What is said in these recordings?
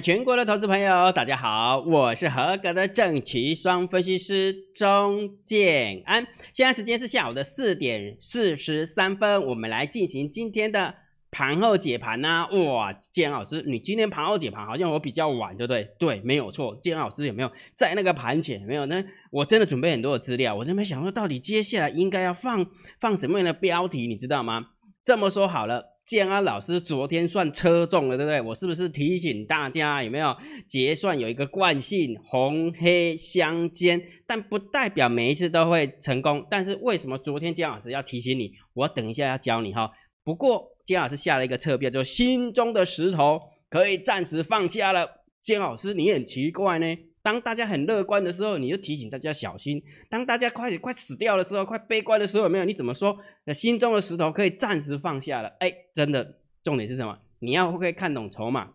全国的投资朋友，大家好，我是合格的正奇双分析师钟建安。现在时间是下午的四点四十三分，我们来进行今天的盘后解盘呐。哇，建安老师，你今天盘后解盘好像我比较晚，对不对？对，没有错。建安老师有没有在那个盘前？没有？呢我真的准备很多的资料，我这边想说，到底接下来应该要放放什么样的标题，你知道吗？这么说好了。建安老师昨天算车中了，对不对？我是不是提醒大家有没有结算有一个惯性红黑相间，但不代表每一次都会成功。但是为什么昨天建安老师要提醒你？我等一下要教你哈。不过建安老师下了一个侧标，就心中的石头可以暂时放下了。建安老师你很奇怪呢。当大家很乐观的时候，你就提醒大家小心；当大家快快死掉的时候，快悲观的时候，没有你怎么说？那心中的石头可以暂时放下了。哎，真的，重点是什么？你要会看懂筹码。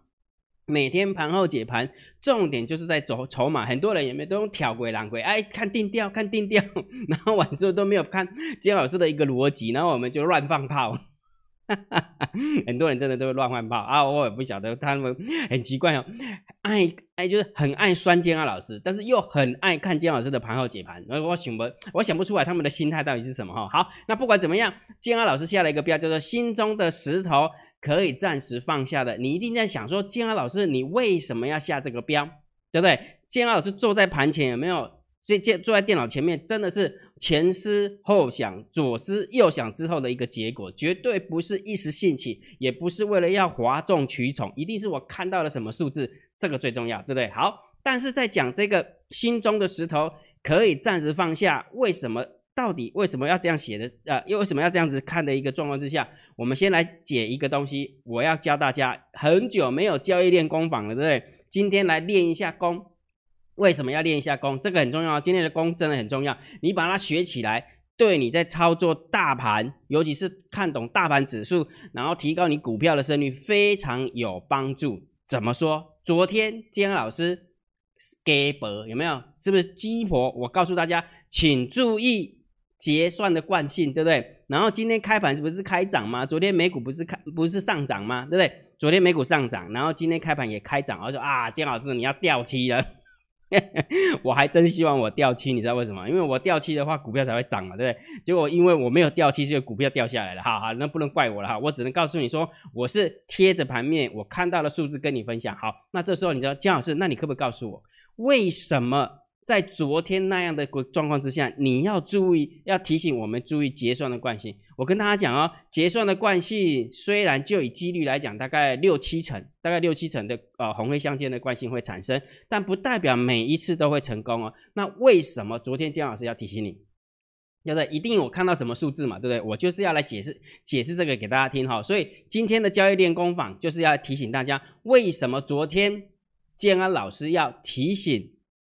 每天盘后解盘，重点就是在走筹码。很多人也没都用挑鬼狼鬼，哎，看定调，看定调，然后完之后都没有看金老师的一个逻辑，然后我们就乱放炮。很多人真的都会乱换炮啊！我也不晓得他们很奇怪哦，爱爱就是很爱酸煎啊老师，但是又很爱看煎老师的盘后解盘。我想不，我想不出来他们的心态到底是什么哈。好，那不管怎么样，煎阿老师下了一个标，叫做“心中的石头可以暂时放下的”。你一定在想说，煎阿老师，你为什么要下这个标？对不对？煎阿老师坐在盘前有没有？这这坐在电脑前面，真的是前思后想、左思右想之后的一个结果，绝对不是一时兴起，也不是为了要哗众取宠，一定是我看到了什么数字，这个最重要，对不对？好，但是在讲这个心中的石头可以暂时放下，为什么？到底为什么要这样写的？呃，又为什么要这样子看的一个状况之下，我们先来解一个东西，我要教大家，很久没有交易练功坊了，对不对？今天来练一下功。为什么要练一下功？这个很重要。今天的功真的很重要，你把它学起来，对你在操作大盘，尤其是看懂大盘指数，然后提高你股票的胜率非常有帮助。怎么说？昨天姜老师给博有没有？是不是鸡婆？我告诉大家，请注意结算的惯性，对不对？然后今天开盘是不是开涨吗？昨天美股不是开不是上涨吗？对不对？昨天美股上涨，然后今天开盘也开涨，我说啊，姜老师你要掉期了。我还真希望我掉期，你知道为什么？因为我掉期的话，股票才会涨嘛，对不对？结果因为我没有掉期，所以股票掉下来了。哈哈，那不能怪我了哈，我只能告诉你说，我是贴着盘面，我看到的数字跟你分享。好，那这时候你知道姜老师，那你可不可以告诉我，为什么？在昨天那样的状况之下，你要注意，要提醒我们注意结算的惯性。我跟大家讲哦，结算的惯性虽然就以几率来讲，大概六七成，大概六七成的呃红黑相间的惯性会产生，但不代表每一次都会成功哦。那为什么昨天姜老师要提醒你？对不对？一定我看到什么数字嘛，对不对？我就是要来解释解释这个给大家听哈。所以今天的交易练功坊就是要提醒大家，为什么昨天建安老师要提醒。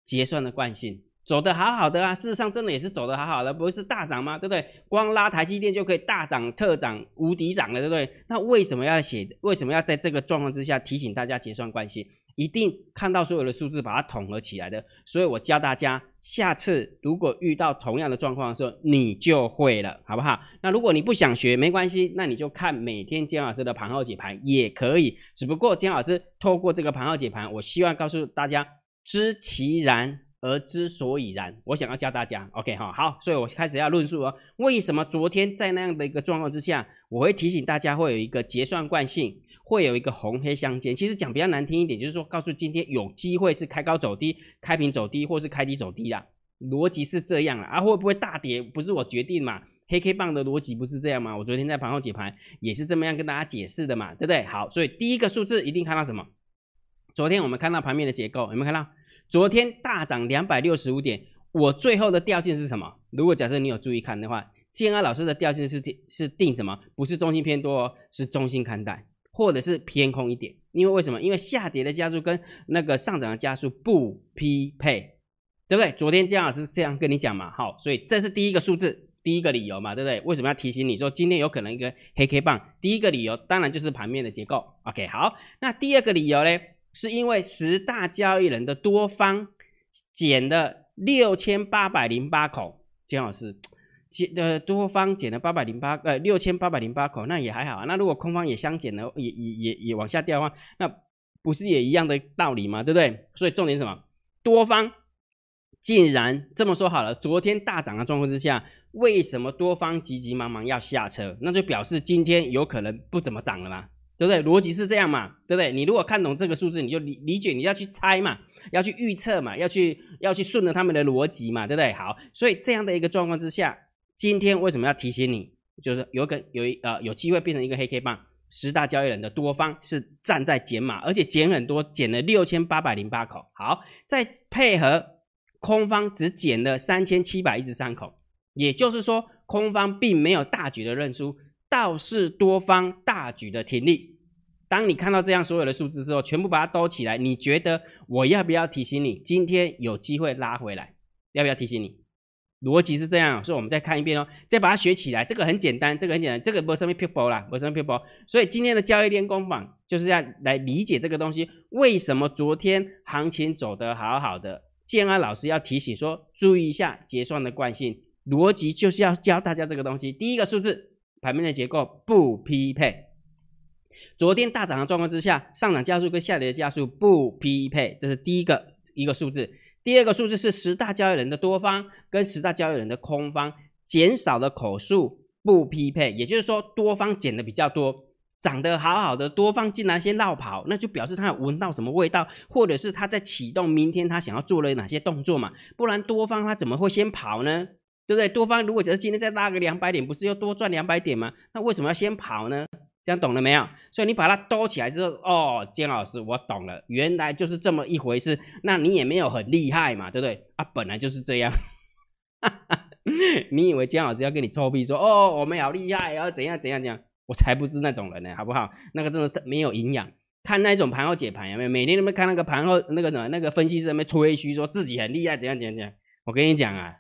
结算的惯性走得好好的啊，事实上真的也是走得好好的，不是大涨吗？对不对？光拉台积电就可以大涨特涨无敌涨了，对不对？那为什么要写？为什么要在这个状况之下提醒大家结算惯性？一定看到所有的数字把它统合起来的。所以我教大家，下次如果遇到同样的状况的时候，你就会了，好不好？那如果你不想学，没关系，那你就看每天姜老师的盘后解盘也可以。只不过姜老师透过这个盘后解盘，我希望告诉大家。知其然而之所以然，我想要教大家，OK 哈，好，所以我开始要论述哦，为什么昨天在那样的一个状况之下，我会提醒大家会有一个结算惯性，会有一个红黑相间。其实讲比较难听一点，就是说告诉今天有机会是开高走低，开平走低，或是开低走低啦，逻辑是这样啊，会不会大跌不是我决定嘛？黑 K 棒的逻辑不是这样吗？我昨天在盘后解盘也是这么样跟大家解释的嘛，对不对？好，所以第一个数字一定看到什么？昨天我们看到盘面的结构，有没有看到？昨天大涨两百六十五点，我最后的调性是什么？如果假设你有注意看的话，建安老师的调性是定是定什么？不是中心偏多，是中心看待，或者是偏空一点。因为为什么？因为下跌的加速跟那个上涨的加速不匹配，对不对？昨天建安老师这样跟你讲嘛，好，所以这是第一个数字，第一个理由嘛，对不对？为什么要提醒你说今天有可能一个黑 K 棒？第一个理由当然就是盘面的结构。OK，好，那第二个理由呢？是因为十大交易人的多方减了六千八百零八口，姜老师减的多方减了八百零八呃六千八百零八口，那也还好啊。那如果空方也相减了，也也也也往下掉的话，那不是也一样的道理吗？对不对？所以重点什么？多方竟然这么说好了，昨天大涨的状况之下，为什么多方急急忙忙要下车？那就表示今天有可能不怎么涨了吗，对不对？逻辑是这样嘛，对不对？你如果看懂这个数字，你就理理解，你要去猜嘛，要去预测嘛，要去要去顺着他们的逻辑嘛，对不对？好，所以这样的一个状况之下，今天为什么要提醒你？就是有可有一呃有机会变成一个黑 K 棒，十大交易人的多方是站在减码，而且减很多，减了六千八百零八口。好，再配合。空方只减了三千七百一十三口，也就是说，空方并没有大举的认输，倒是多方大举的停利。当你看到这样所有的数字之后，全部把它兜起来，你觉得我要不要提醒你，今天有机会拉回来？要不要提醒你？逻辑是这样，所以我们再看一遍哦，再把它学起来。这个很简单，这个很简单，这个不是什么 people 啦，不是什么 people。所以今天的交易练功坊就是要来理解这个东西，为什么昨天行情走得好好的？建安老师要提醒说，注意一下结算的惯性逻辑，就是要教大家这个东西。第一个数字，盘面的结构不匹配。昨天大涨的状况之下，上涨加速跟下跌的加速不匹配，这是第一个一个数字。第二个数字是十大交易人的多方跟十大交易人的空方减少的口数不匹配，也就是说多方减的比较多。涨得好好的多方竟然先绕跑，那就表示他有闻到什么味道，或者是他在启动明天他想要做了哪些动作嘛？不然多方他怎么会先跑呢？对不对？多方如果只是今天再拉个两百点，不是又多赚两百点吗？那为什么要先跑呢？这样懂了没有？所以你把它兜起来之后，哦，姜老师我懂了，原来就是这么一回事。那你也没有很厉害嘛，对不对？啊，本来就是这样。你以为姜老师要跟你臭屁说，哦，我们好厉害，要怎样怎样怎样？我才不是那种人呢，好不好？那个真的是没有营养。看那种盘后解盘有没有？每天都没看那个盘后那个什么那个分析师在那吹嘘，说自己很厉害，怎样怎样怎样。我跟你讲啊，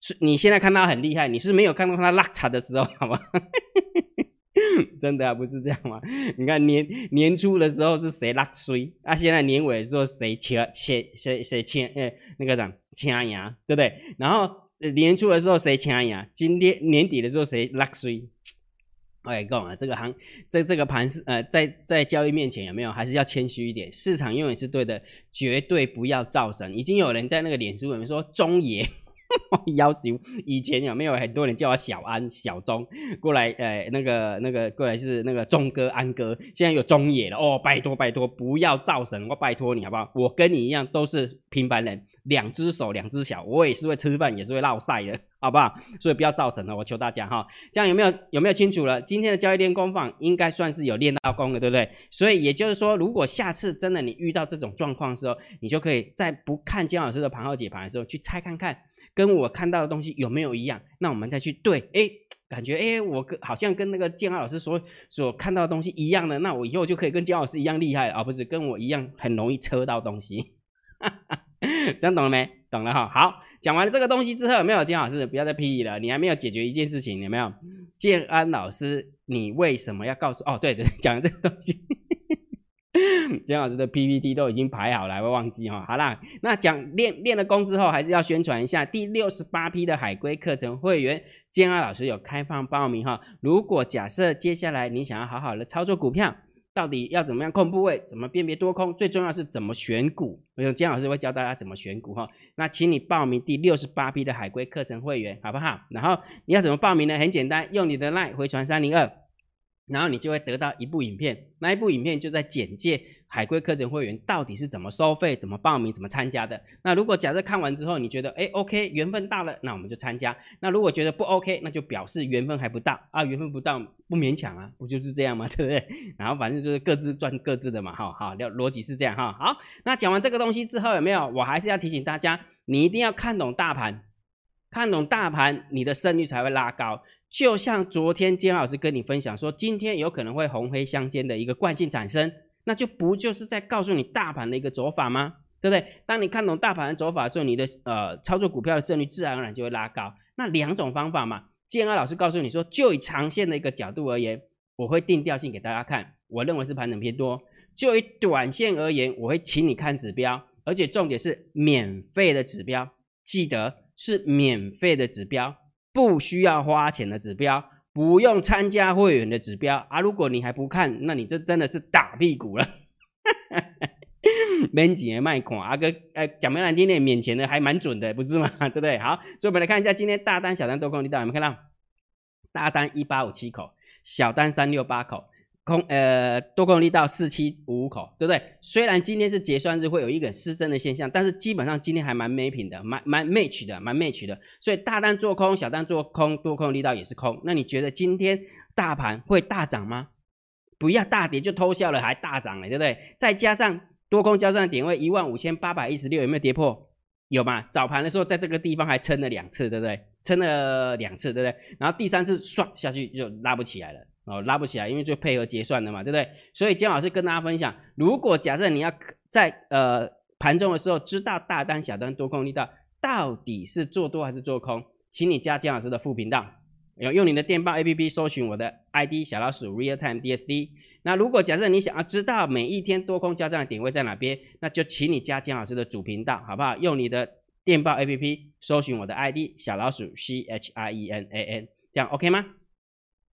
是你现在看他很厉害，你是没有看到他拉茶的时候，好吗？真的啊，不是这样吗？你看年年初的时候是谁拉衰啊？现在年尾说谁切切谁谁切诶那个什掐牙，对不对？然后年初的时候谁掐牙？今天年底的时候谁拉衰？哎，讲啊，这个行在这个盘是呃，在在交易面前有没有？还是要谦虚一点。市场永远是对的，绝对不要造神。已经有人在那个脸书里面说中爷 要求，以前有没有很多人叫我小安、小钟过来？呃，那个那个过来是那个钟哥、安哥，现在有中野了哦，拜托拜托，不要造神，我拜托你好不好？我跟你一样都是平凡人。两只手，两只脚，我也是会吃饭，也是会落晒的，好不好？所以不要造神了，我求大家哈。这样有没有有没有清楚了？今天的交易练功坊应该算是有练到功了，对不对？所以也就是说，如果下次真的你遇到这种状况的时候，你就可以在不看姜老师的盘后解盘的时候，去猜看看，跟我看到的东西有没有一样？那我们再去对，哎，感觉哎，我跟好像跟那个建安老师所所看到的东西一样的，那我以后就可以跟姜老师一样厉害而不是跟我一样很容易车到东西。这样懂了没？懂了哈。好，讲完了这个东西之后，没有金老师不要再屁了？你还没有解决一件事情，有没有？建安老师，你为什么要告诉？哦，对对，讲这个东西，姜老师的 PPT 都已经排好了，会忘记哈。好啦，那讲练练了功之后，还是要宣传一下第六十八批的海龟课程会员，建安老师有开放报名哈。如果假设接下来你想要好好的操作股票。到底要怎么样控部位？怎么辨别多空？最重要是怎么选股？我用姜老师会教大家怎么选股哈。那请你报名第六十八批的海龟课程会员，好不好？然后你要怎么报名呢？很简单，用你的 LINE 回传三零二，然后你就会得到一部影片。那一部影片就在简介。海龟课程会员到底是怎么收费、怎么报名、怎么参加的？那如果假设看完之后你觉得哎 OK 缘分到了，那我们就参加。那如果觉得不 OK，那就表示缘分还不到啊，缘分不到不勉强啊，不就是这样吗？对不对？然后反正就是各自赚各自的嘛，哈，好，逻辑是这样哈。好，那讲完这个东西之后有没有？我还是要提醒大家，你一定要看懂大盘，看懂大盘，你的胜率才会拉高。就像昨天金老师跟你分享说，今天有可能会红黑相间的一个惯性产生。那就不就是在告诉你大盘的一个走法吗？对不对？当你看懂大盘的走法的时候，你的呃操作股票的胜率自然而然就会拉高。那两种方法嘛，建安老师告诉你说，就以长线的一个角度而言，我会定调性给大家看，我认为是盘整偏多；就以短线而言，我会请你看指标，而且重点是免费的指标，记得是免费的指标，不需要花钱的指标。不用参加会员的指标啊！如果你还不看，那你这真的是打屁股了。免钱的卖款，啊哥，哎讲白难听点，免钱的还蛮准的，不是吗？对不对？好，所以我们来看一下今天大单、小单多空力道，有没有看到？大单一八五七口，小单三六八口。空呃多空力道四七五五口，对不对？虽然今天是结算日，会有一个失真的现象，但是基本上今天还蛮没品的，蛮蛮 match 的，蛮 match 的。所以大单做空，小单做空，多空力道也是空。那你觉得今天大盘会大涨吗？不要大跌就偷笑了，还大涨了，对不对？再加上多空交战点位一万五千八百一十六，有没有跌破？有吗？早盘的时候在这个地方还撑了两次，对不对？撑了两次，对不对？然后第三次唰下去就拉不起来了。哦，拉不起来，因为就配合结算的嘛，对不对？所以姜老师跟大家分享，如果假设你要在呃盘中的时候知道大单、小单、多空力道到底是做多还是做空，请你加姜老师的副频道，用用你的电报 A P P 搜寻我的 I D 小老鼠 Real Time D S D。那如果假设你想要知道每一天多空交战的点位在哪边，那就请你加姜老师的主频道，好不好？用你的电报 A P P 搜寻我的 I D 小老鼠 C H I E N A N，这样 OK 吗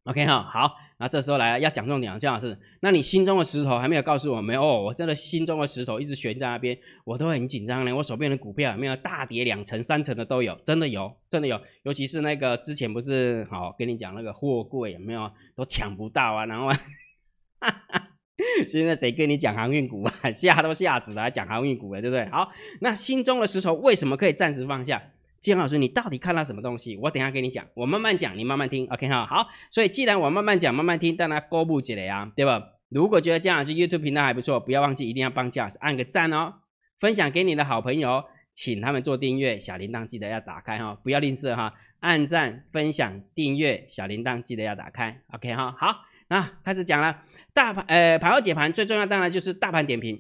？OK 哈，好，那这时候来要讲重点了，姜老师，那你心中的石头还没有告诉我们？哦，我真的心中的石头一直悬在那边，我都很紧张呢。我手边的股票有没有大跌两成、三成的都有，真的有，真的有。尤其是那个之前不是好跟你讲那个货柜有没有都抢不到啊？然后，哈 哈现在谁跟你讲航运股啊？吓都吓死了，还讲航运股了，对不对？好，那心中的石头为什么可以暂时放下？金老师，你到底看到什么东西？我等下跟你讲，我慢慢讲，你慢慢听。OK 哈，好。所以既然我慢慢讲，慢慢听，当然勾不起来啊，对吧？如果觉得金老师 YouTube 频道还不错，不要忘记一定要帮金老师按个赞哦，分享给你的好朋友，请他们做订阅，小铃铛记得要打开哈，不要吝啬哈，按赞、分享、订阅，小铃铛记得要打开。OK 哈，好，那开始讲了，大盘呃盘后解盘最重要当然就是大盘点评，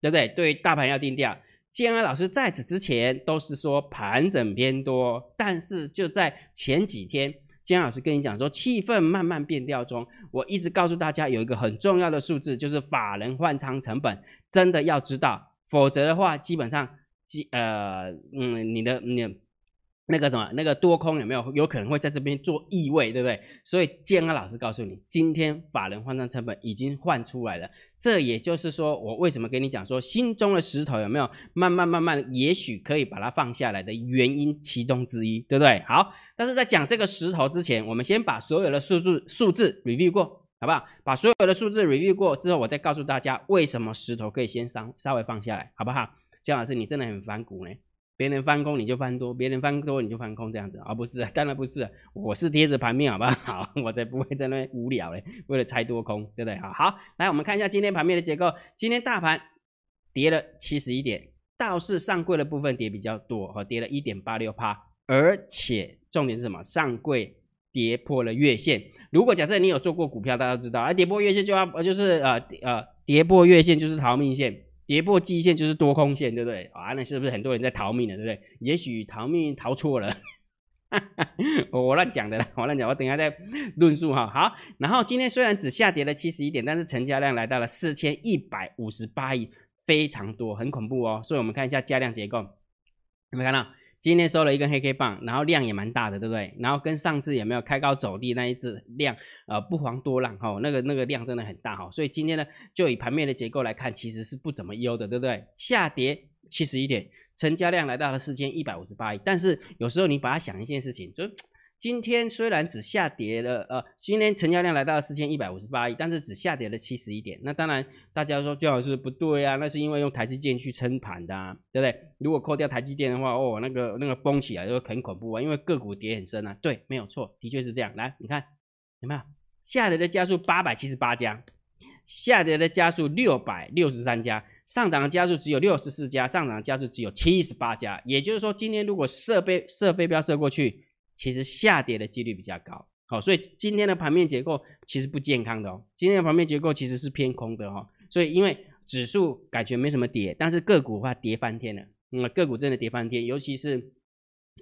对不对？对大盘要定调。建安老师在此之前都是说盘整偏多，但是就在前几天，建安老师跟你讲说气氛慢慢变调中。我一直告诉大家有一个很重要的数字，就是法人换仓成本，真的要知道，否则的话，基本上，基呃嗯，你的你。那个什么，那个多空有没有有可能会在这边做意味，对不对？所以建安老师告诉你，今天法人换仓成本已经换出来了。这也就是说，我为什么跟你讲说，心中的石头有没有慢慢慢慢，也许可以把它放下来的原因其中之一，对不对？好，但是在讲这个石头之前，我们先把所有的数字数字 review 过，好不好？把所有的数字 review 过之后，我再告诉大家为什么石头可以先稍稍微放下来，好不好？建老师，你真的很反骨呢。别人翻空你就翻多，别人翻多你就翻空，这样子啊？不是，当然不是，我是贴着盘面，好不好？我才不会在那无聊嘞，为了猜多空，对不对？好，好，来我们看一下今天盘面的结构。今天大盘跌了七十一点，倒是上柜的部分跌比较多，和跌了一点八六趴，而且重点是什么？上柜跌破了月线。如果假设你有做过股票，大家都知道，啊，跌破月线就要就是呃呃，跌破月线就是逃命线。跌破季线就是多空线，对不对？啊，那是不是很多人在逃命了，对不对？也许逃命逃错了，我乱讲的啦，我乱讲，我等一下再论述哈。好，然后今天虽然只下跌了七十一点，但是成交量来到了四千一百五十八亿，非常多，很恐怖哦。所以我们看一下加量结构，有没有看到？今天收了一根黑 K 棒，然后量也蛮大的，对不对？然后跟上次有没有开高走低那一只量，呃，不遑多让哈，那个那个量真的很大哈，所以今天呢，就以盘面的结构来看，其实是不怎么优的，对不对？下跌七十一点，成交量来到了四千一百五十八亿，但是有时候你把它想一件事情，就。今天虽然只下跌了，呃，今天成交量来到了四千一百五十八亿，但是只下跌了七十一点。那当然，大家说最好是不对啊，那是因为用台积电去撑盘的，啊，对不对？如果扣掉台积电的话，哦，那个那个崩起来就很恐怖啊，因为个股跌很深啊。对，没有错，的确是这样。来，你看有没有下跌的加速八百七十八家，下跌的加速六百六十三家，上涨的加速只有六十四家，上涨的加速只有七十八家。也就是说，今天如果设备设备标射过去。其实下跌的几率比较高，好，所以今天的盘面结构其实不健康的哦。今天的盘面结构其实是偏空的哈，所以因为指数感觉没什么跌，但是个股的话跌翻天了，嗯，个股真的跌翻天，尤其是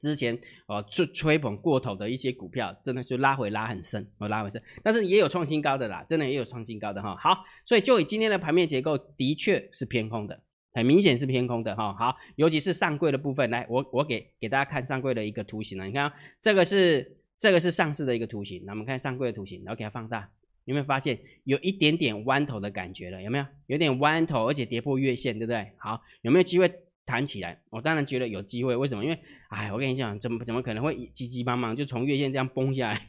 之前哦吹吹捧过头的一些股票，真的就拉回拉很深，哦拉回深，但是也有创新高的啦，真的也有创新高的哈。好，所以就以今天的盘面结构，的确是偏空的。很明显是偏空的哈，好，尤其是上柜的部分，来，我我给给大家看上柜的一个图形了，你看这个是这个是上市的一个图形，那我们看上柜的图形，然后给它放大，有没有发现有一点点弯头的感觉了？有没有？有点弯头，而且跌破月线，对不对？好，有没有机会弹起来？我当然觉得有机会。为什么？因为，哎，我跟你讲，怎么怎么可能会急急忙忙就从月线这样崩下来？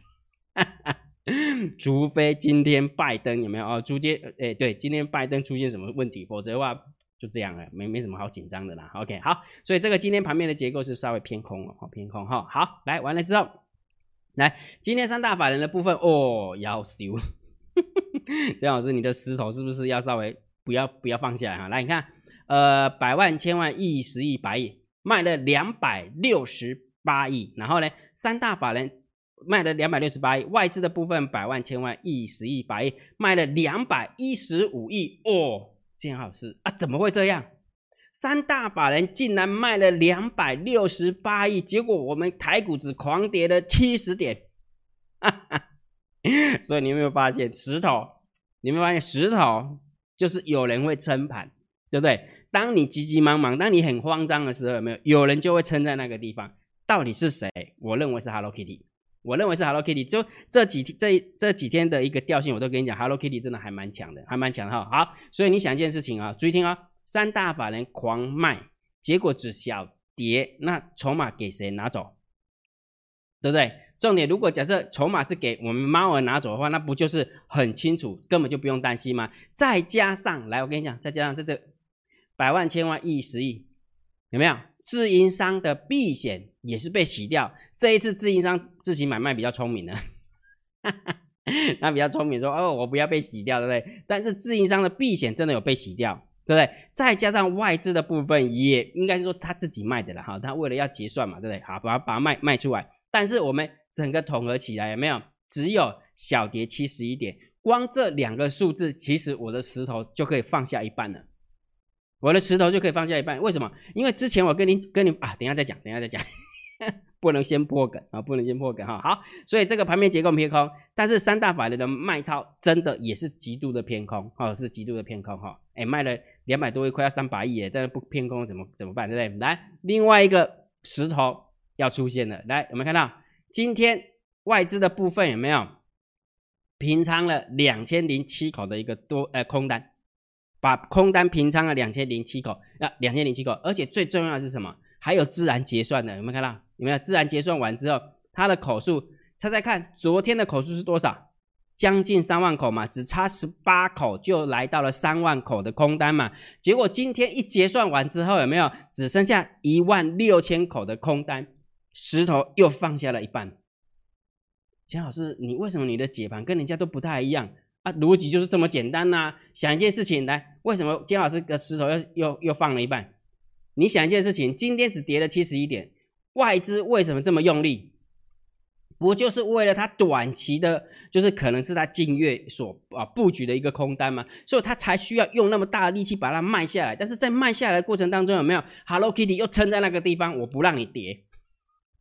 除非今天拜登有没有哦？出现，哎，对，今天拜登出现什么问题？否则的话就这样了，没没什么好紧张的啦。OK，好，所以这个今天盘面的结构是稍微偏空了，哦，偏空哈。好，来完了之后，来今天三大法人的部分哦，要丢。姜老师，你的石头是不是要稍微不要不要放下来哈？来，你看，呃，百万、千万、亿、十亿、百亿，卖了两百六十八亿，然后呢，三大法人。卖了两百六十八亿，外资的部分百万、千万、亿、十亿、百亿，卖了两百一十五亿哦，建好是啊，怎么会这样？三大法人竟然卖了两百六十八亿，结果我们台股只狂跌了七十点，哈哈。所以你有没有发现石头？你有没有发现石头就是有人会撑盘，对不对？当你急急忙忙，当你很慌张的时候，有没有有人就会撑在那个地方？到底是谁？我认为是 Hello Kitty。我认为是 Hello Kitty，就这几天这这几天的一个调性，我都跟你讲，Hello Kitty 真的还蛮强的，还蛮强哈。好，所以你想一件事情啊，注意听啊，三大法人狂卖，结果只小跌，那筹码给谁拿走？对不对？重点，如果假设筹码是给我们猫儿拿走的话，那不就是很清楚，根本就不用担心吗？再加上来，我跟你讲，再加上这这百万、千万、亿、十亿，有没有？自营商的避险也是被洗掉。这一次自营商自行买卖比较聪明的，他比较聪明，说哦，我不要被洗掉，对不对？但是自营商的避险真的有被洗掉，对不对？再加上外资的部分，也应该是说他自己卖的了哈。他为了要结算嘛，对不对？好，把它把它卖卖出来。但是我们整个统合起来有没有？只有小跌七十一点，光这两个数字，其实我的石头就可以放下一半了。我的石头就可以放下一半，为什么？因为之前我跟你跟你啊，等下再讲，等下再讲，不能先破梗啊，不能先破梗哈。好，所以这个盘面结构偏空，但是三大法人的卖超真的也是极度的偏空，哈，是极度的偏空哈。哎，卖了两百多亿，快要三百亿耶，但是不偏空怎么怎么办，对不对？来，另外一个石头要出现了，来，有没有看到今天外资的部分有没有平仓了两千零七口的一个多呃空单？把空单平仓了两千零七口，那两千零七口，而且最重要的是什么？还有自然结算的，有没有看到？有没有自然结算完之后，它的口数，猜猜看，昨天的口数是多少？将近三万口嘛，只差十八口就来到了三万口的空单嘛。结果今天一结算完之后，有没有只剩下一万六千口的空单？石头又放下了一半。钱老师，你为什么你的解盘跟人家都不太一样？啊，逻辑就是这么简单呐！想一件事情来，为什么金老师的石头又又又放了一半？你想一件事情，今天只跌了七十一点，外资为什么这么用力？不就是为了它短期的，就是可能是它近月所啊布局的一个空单嘛？所以它才需要用那么大的力气把它卖下来。但是在卖下来的过程当中，有没有 Hello Kitty 又撑在那个地方？我不让你跌。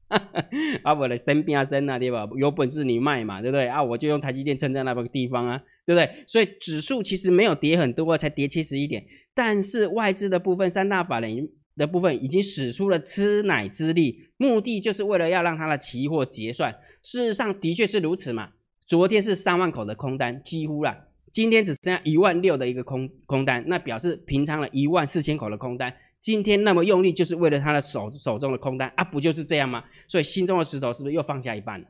啊，我的生边啊生啊，对吧？有本事你卖嘛，对不对？啊，我就用台积电撑在那个地方啊，对不对？所以指数其实没有跌很多，才跌七十一点。但是外资的部分，三大法人的部分已经使出了吃奶之力，目的就是为了要让它的期货结算。事实上的确是如此嘛。昨天是三万口的空单，几乎了，今天只剩下一万六的一个空空单，那表示平仓了一万四千口的空单。今天那么用力，就是为了他的手手中的空单啊，不就是这样吗？所以心中的石头是不是又放下一半了？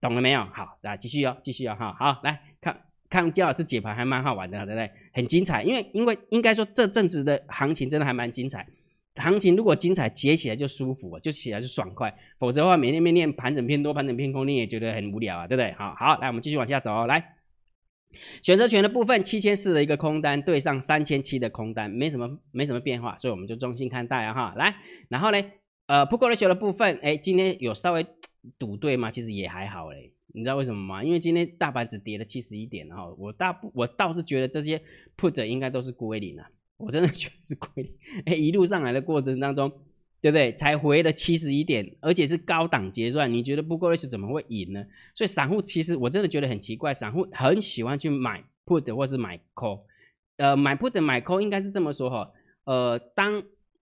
懂了没有？好，来继续哦，继续哦，哈，好，来看看姜老师解盘还蛮好玩的，对不对？很精彩，因为因为应该说这阵子的行情真的还蛮精彩。行情如果精彩，解起来就舒服，就起来就爽快。否则的话，每天每天盘整偏多，盘整偏空，你也觉得很无聊啊，对不对？好好，来我们继续往下走哦，来。选择权的部分，七千四的一个空单对上三千七的空单，没什么没什么变化，所以我们就中性看待啊哈。来，然后呢，呃，put ratio 的部分，哎，今天有稍微 赌对吗？其实也还好嘞，你知道为什么吗？因为今天大盘只跌了七十一点然后，我大我倒是觉得这些 put 应该都是归零了，我真的觉得是归零。哎，一路上来的过程当中。对不对？才回了七十一点，而且是高档结算，你觉得不过 s 怎么会赢呢？所以散户其实我真的觉得很奇怪，散户很喜欢去买 put 或是买 call，呃，买 put 买 call 应该是这么说哈，呃，当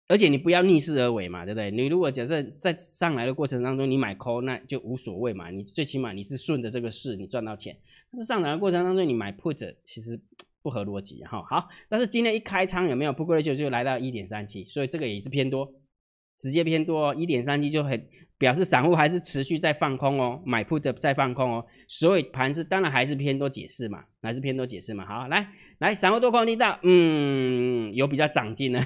而且你不要逆势而为嘛，对不对？你如果假设在上来的过程当中你买 call，那就无所谓嘛，你最起码你是顺着这个势你赚到钱。但是上涨的过程当中你买 put，其实不合逻辑哈。好，但是今天一开仓有没有 put ratio 就来到一点三七，所以这个也是偏多，直接偏多，一点三七就很表示散户还是持续在放空哦，买 put 在放空哦，所以盘是当然还是偏多解释嘛，还是偏多解释嘛。好，来来散户多空力道，嗯，有比较长进呢。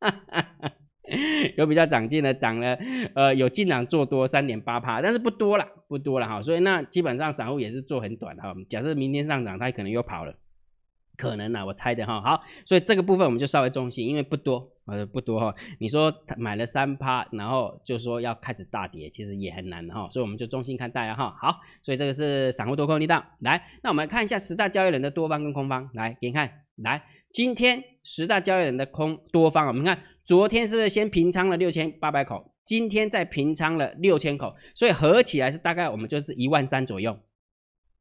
有比较长进的，涨了，呃，有进场做多三点八趴，但是不多了，不多了哈，所以那基本上散户也是做很短哈。假设明天上涨，它可能又跑了，可能啊，我猜的哈。好，所以这个部分我们就稍微中心，因为不多，呃，不多哈。你说买了三趴，然后就说要开始大跌，其实也很难哈。所以我们就中心看待啊哈。好，所以这个是散户多空力道。来，那我们看一下十大交易人的多方跟空方，来给你看，来，今天十大交易人的空多方，我们看。昨天是不是先平仓了六千八百口？今天再平仓了六千口，所以合起来是大概我们就是一万三左右，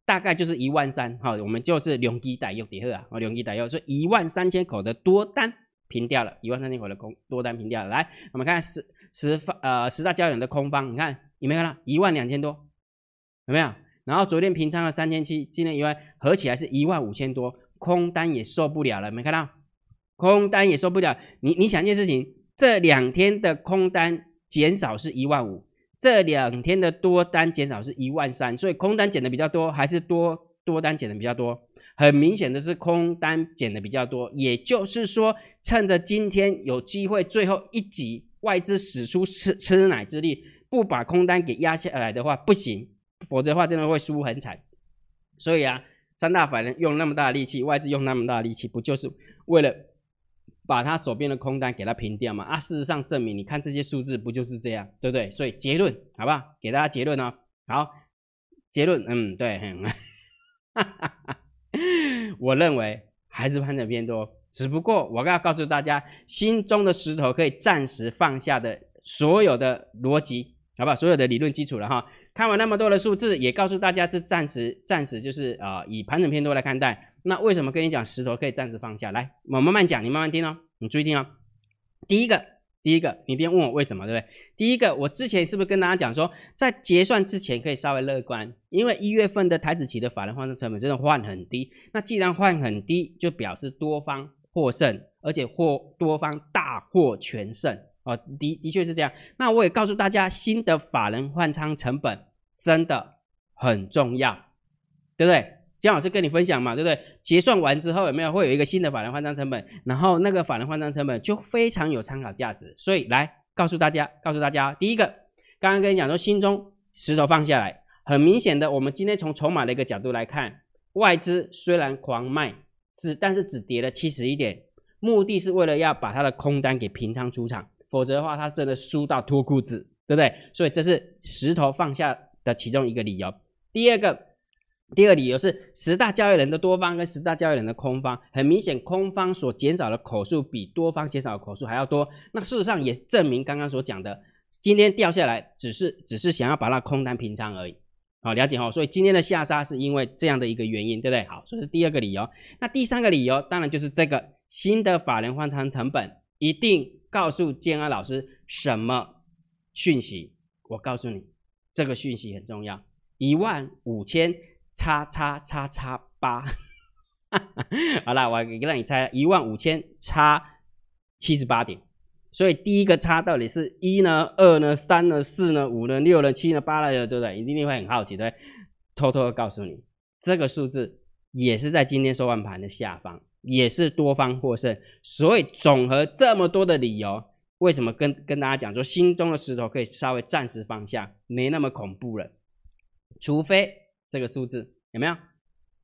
大概就是一万三。好，我们就是两基带右底二啊，哦，两基带右，所以一万三千口的多单平掉了，一万三千口的空多单平掉了。来，我们看十十方呃十大交易人的空方，你看有没有看到一万两千多？有没有？然后昨天平仓了三千七，今天一万合起来是一万五千多，空单也受不了了，没看到？空单也受不了，你你想一件事情，这两天的空单减少是一万五，这两天的多单减少是一万三，所以空单减的比较多，还是多多单减的比较多？很明显的是空单减的比较多，也就是说，趁着今天有机会最后一集外资使出吃吃奶之力，不把空单给压下来的话不行，否则的话真的会输很惨。所以啊，三大法人用那么大的力气，外资用那么大的力气，不就是为了？把他手边的空单给他平掉吗？啊，事实上证明，你看这些数字不就是这样，对不对？所以结论好不好？给大家结论哦。好，结论，嗯，对，哈哈 我认为还是盘整偏多，只不过我要告诉大家，心中的石头可以暂时放下的所有的逻辑，好不好？所有的理论基础了哈。看完那么多的数字，也告诉大家是暂时，暂时就是啊，以盘整偏多来看待。那为什么跟你讲石头可以暂时放下来？我慢慢讲，你慢慢听哦，你注意听哦。第一个，第一个，你别问我为什么，对不对？第一个，我之前是不是跟大家讲说，在结算之前可以稍微乐观，因为一月份的台子期的法人换算成本真的换很低。那既然换很低，就表示多方获胜，而且获多方大获全胜。哦，的的确是这样。那我也告诉大家，新的法人换仓成本真的很重要，对不对？姜老师跟你分享嘛，对不对？结算完之后有没有会有一个新的法人换仓成本？然后那个法人换仓成本就非常有参考价值。所以来告诉大家，告诉大家，第一个，刚刚跟你讲说，心中石头放下来，很明显的，我们今天从筹码的一个角度来看，外资虽然狂卖，只但是只跌了七十一点，目的是为了要把它的空单给平仓出场。否则的话，他真的输到脱裤子，对不对？所以这是石头放下的其中一个理由。第二个，第二理由是十大交易人的多方跟十大交易人的空方，很明显，空方所减少的口数比多方减少的口数还要多。那事实上也证明刚刚所讲的，今天掉下来只是只是想要把那空单平仓而已。好，了解哈。所以今天的下杀是因为这样的一个原因，对不对？好，这是第二个理由。那第三个理由当然就是这个新的法人换仓成本一定。告诉建安老师什么讯息？我告诉你，这个讯息很重要。一万五千叉叉叉叉八，好了，我给让你猜，一万五千叉七十八点。所以第一个叉到底是一呢、二呢、三呢、四呢、五呢、六呢、七呢、八了，对不对？一定会很好奇，对偷偷的告诉你，这个数字也是在今天收盘盘的下方。也是多方获胜，所以总和这么多的理由，为什么跟跟大家讲说，心中的石头可以稍微暂时放下，没那么恐怖了。除非这个数字有没有？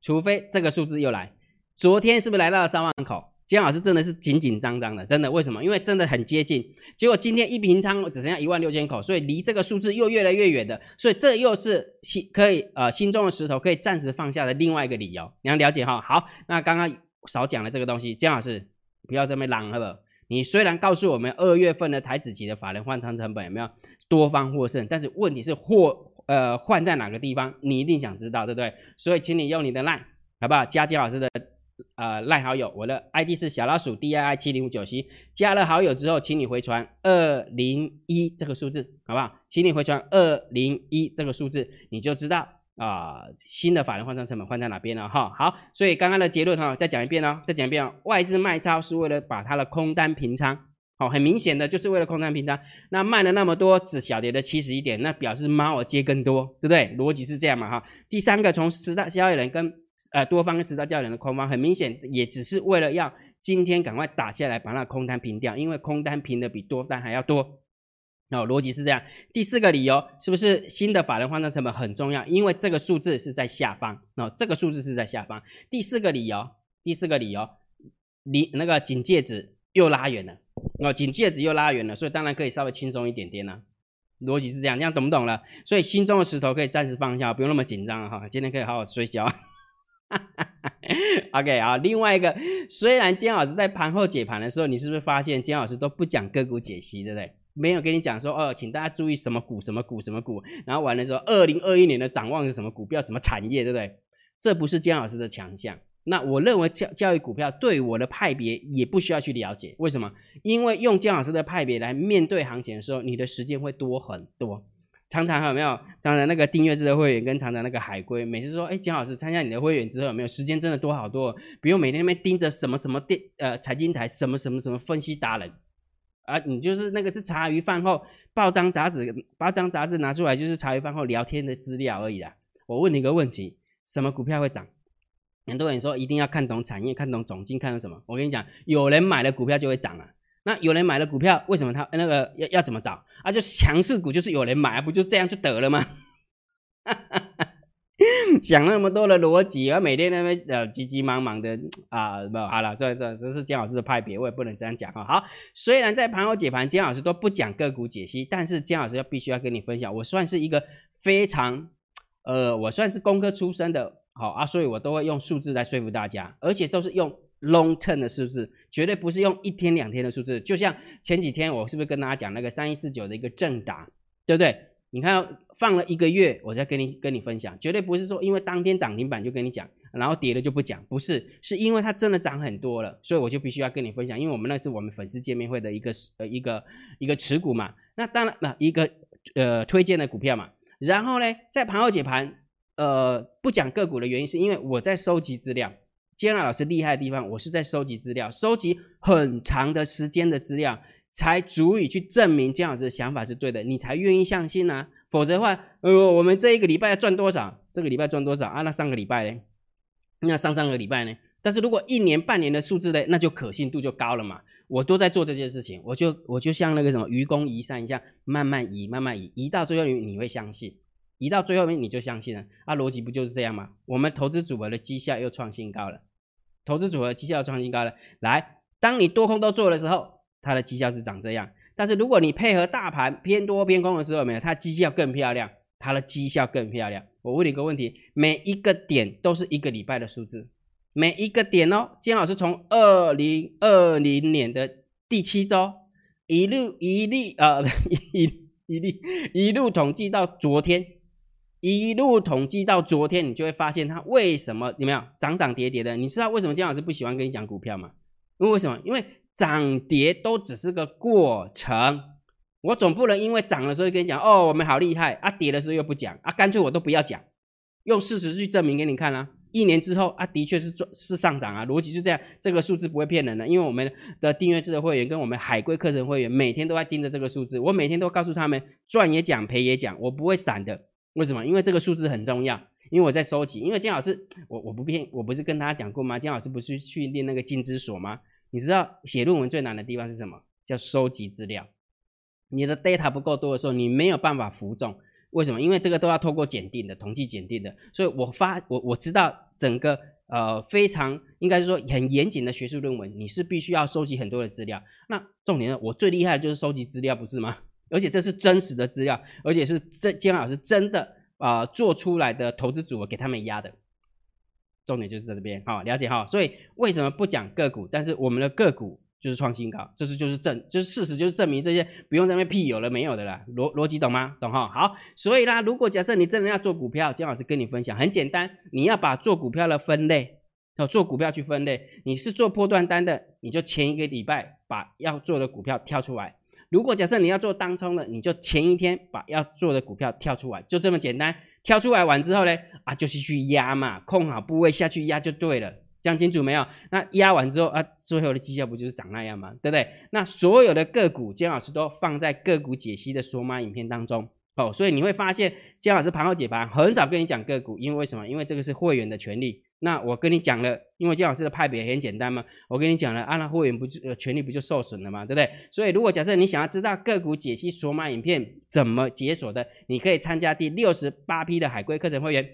除非这个数字又来，昨天是不是来到了三万口？金老师真的是紧紧张张的，真的为什么？因为真的很接近，结果今天一平仓只剩下一万六千口，所以离这个数字又越来越远的，所以这又是心可以呃心中的石头可以暂时放下的另外一个理由，你要了解哈。好，那刚刚。少讲了这个东西，姜老师不要这么嚷了。你虽然告诉我们二月份的台子级的法人换仓成本有没有多方获胜，但是问题是获呃换在哪个地方，你一定想知道，对不对？所以请你用你的 line 好不好？加姜老师的呃赖好友，我的 ID 是小老鼠 D I I 七零五九七，加了好友之后，请你回传二零一这个数字，好不好？请你回传二零一这个数字，你就知道啊、新的法人换算成本换在哪边了哈。好，所以刚刚的结论哈，再讲一遍哦，再讲一遍哦，外资卖超是为了把它的空单平仓。好，很明显的就是为了空单平仓，那卖了那么多，只小跌了七十一点，那表示猫儿接更多，对不对？逻辑是这样嘛哈。第三个，从十大交易人跟呃多方跟十大交易人的空方，很明显也只是为了要今天赶快打下来，把那空单平掉，因为空单平的比多单还要多。哦，逻辑是这样。第四个理由是不是新的法人换算成本很重要？因为这个数字是在下方，哦，这个数字是在下方。第四个理由，第四个理由，离那个警戒值又拉远了。哦，警戒值又拉远了，所以当然可以稍微轻松一点点啦、逻辑是这样，这样懂不懂了？所以心中的石头可以暂时放下，不用那么紧张哈。今天可以好好睡觉。OK 啊，另外一个，虽然姜老师在盘后解盘的时候，你是不是发现姜老师都不讲个股解析，对不对？没有跟你讲说哦，请大家注意什么股、什么股、什么股，然后完了之后，二零二一年的展望是什么股票、什么产业，对不对？这不是姜老师的强项。那我认为教教育股票对我的派别也不需要去了解，为什么？因为用姜老师的派别来面对行情的时候，你的时间会多很多。常常有没有？常常那个订阅制的会员跟常常那个海归，每次说，哎，姜老师参加你的会员之后，有没有时间真的多好多？不用每天那边盯着什么什么电呃财经台什么什么什么分析达人啊，你就是那个是茶余饭后报章杂志，把张杂志拿出来就是茶余饭后聊天的资料而已啦。我问你一个问题，什么股票会涨？很多人说一定要看懂产业，看懂总经，看懂什么？我跟你讲，有人买了股票就会涨了。那有人买了股票，为什么他那个要要怎么找啊？就强势股就是有人买，不就这样就得了吗？想那么多的逻辑，而每天那边呃急急忙忙的啊，不好了，算了算了，这是姜老师的派别，我也不能这样讲哈。好，虽然在盘后解盘，姜老师都不讲个股解析，但是姜老师要必须要跟你分享，我算是一个非常呃，我算是工科出身的，好啊，所以我都会用数字来说服大家，而且都是用 long term 的数字，绝对不是用一天两天的数字。就像前几天我是不是跟大家讲那个三一四九的一个正打，对不对？你看放了一个月，我再跟你跟你分享，绝对不是说因为当天涨停板就跟你讲，然后跌了就不讲，不是，是因为它真的涨很多了，所以我就必须要跟你分享，因为我们那是我们粉丝见面会的一个呃一个一个持股嘛，那当然那一个呃推荐的股票嘛，然后呢，在盘后解盘，呃不讲个股的原因是因为我在收集资料。建安老师厉害的地方，我是在收集资料，收集很长的时间的资料，才足以去证明姜老师的想法是对的，你才愿意相信啊。否则的话，呃，我们这一个礼拜要赚多少？这个礼拜赚多少啊？那上个礼拜呢？那上上个礼拜呢？但是如果一年半年的数字呢，那就可信度就高了嘛。我都在做这件事情，我就我就像那个什么愚公移山一样，慢慢移，慢慢移，移到最后你你会相信，移到最后面你就相信了啊。逻辑不就是这样吗？我们投资组合的绩效又创新高了。投资组合绩效创新高了，来，当你多空都做的时候，它的绩效是长这样。但是如果你配合大盘偏多偏空的时候，没有，它绩效更漂亮，它的绩效更漂亮。我问你一个问题，每一个点都是一个礼拜的数字，每一个点哦，金老师从二零二零年的第七周一路一路呃 一一路一路统计到昨天。一路统计到昨天，你就会发现它为什么有没有涨涨跌跌的？你知道为什么姜老师不喜欢跟你讲股票吗？因为为什么？因为涨跌都只是个过程，我总不能因为涨的时候跟你讲哦，我们好厉害啊，跌的时候又不讲啊，干脆我都不要讲，用事实去证明给你看啊。一年之后啊，的确是赚是上涨啊，逻辑是这样，这个数字不会骗人的，因为我们的订阅制的会员跟我们海归课程会员每天都在盯着这个数字，我每天都告诉他们赚也讲，赔也讲，我不会散的。为什么？因为这个数字很重要，因为我在收集。因为姜老师，我我不骗，我不是跟大家讲过吗？姜老师不是去练那个金之锁吗？你知道写论文最难的地方是什么？叫收集资料。你的 data 不够多的时候，你没有办法服众。为什么？因为这个都要透过检定的，统计检定的。所以我发我我知道整个呃非常应该是说很严谨的学术论文，你是必须要收集很多的资料。那重点呢，我最厉害的就是收集资料，不是吗？而且这是真实的资料，而且是真金老师真的啊、做出来的投资组合给他们压的。重点就是在这边，好、了解哈。所以为什么不讲个股？但是我们的个股就是创新高，这是就是证，就是事实，就是证明这些不用在那边屁有了没有的啦，逻逻辑懂吗？懂哈？好，所以啦，如果假设你真的要做股票，姜老师跟你分享很简单，你要把做股票的分类哦，做股票去分类，你是做波段单的，你就前一个礼拜把要做的股票挑出来。如果假设你要做当冲的，你就前一天把要做的股票跳出来，就这么简单。跳出来完之后呢，啊，就是去压嘛，控好部位下去压就对了。讲清楚没有？那压完之后啊，最后的绩效不就是长那样吗？对不对？那所有的个股，姜老师都放在个股解析的说马影片当中。哦，所以你会发现姜老师盘后解盘很少跟你讲个股，因为为什么？因为这个是会员的权利。那我跟你讲了，因为姜老师的派别很简单嘛，我跟你讲了，啊，那会员不就呃权利不就受损了嘛，对不对？所以如果假设你想要知道个股解析索马影片怎么解锁的，你可以参加第六十八批的海龟课程会员，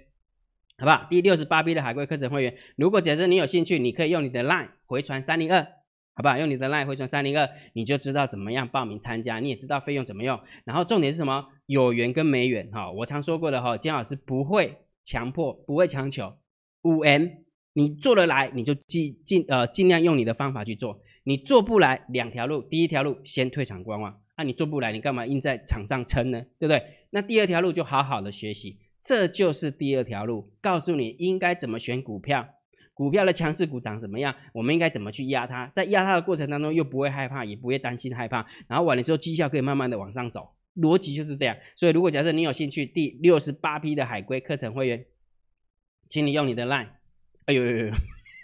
好不好？第六十八批的海龟课程会员，如果假设你有兴趣，你可以用你的 LINE 回传三零二。好不好？用你的 line 回传三零二，你就知道怎么样报名参加，你也知道费用怎么用。然后重点是什么？有缘跟没缘哈。我常说过的哈，金老师不会强迫，不会强求。五 M，你做得来，你就尽尽呃尽量用你的方法去做。你做不来，两条路，第一条路先退场观望。那你做不来，你干嘛硬在场上撑呢？对不对？那第二条路就好好的学习，这就是第二条路，告诉你应该怎么选股票。股票的强势股长什么样？我们应该怎么去压它？在压它的过程当中，又不会害怕，也不会担心害怕。然后完了之后，绩效可以慢慢的往上走，逻辑就是这样。所以，如果假设你有兴趣，第六十八批的海归课程会员，请你用你的 line，哎呦呦呦，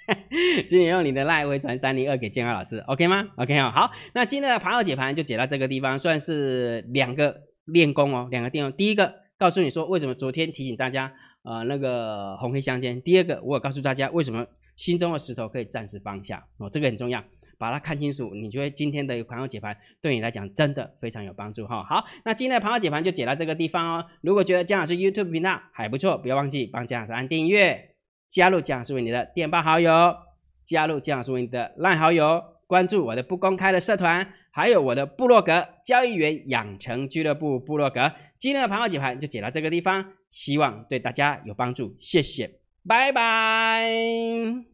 请你用你的 line 回传三零二给建安老师，OK 吗？OK 哦，好，那今天的盘后解盘就解到这个地方，算是两个练功哦，两个练功。第一个告诉你说，为什么昨天提醒大家。呃，那个红黑相间。第二个，我告诉大家为什么心中的石头可以暂时放下哦，这个很重要，把它看清楚，你觉得今天的盘后解盘对你来讲真的非常有帮助哈。好，那今天的盘后解盘就解到这个地方哦。如果觉得姜老师 YouTube 频道还不错，不要忘记帮姜老师按订阅，加入姜老师为你的电报好友，加入姜老师为你的 LINE 好友，关注我的不公开的社团，还有我的部落格交易员养成俱乐部部落格。今天的盘后解盘就解到这个地方。希望对大家有帮助，谢谢，拜拜。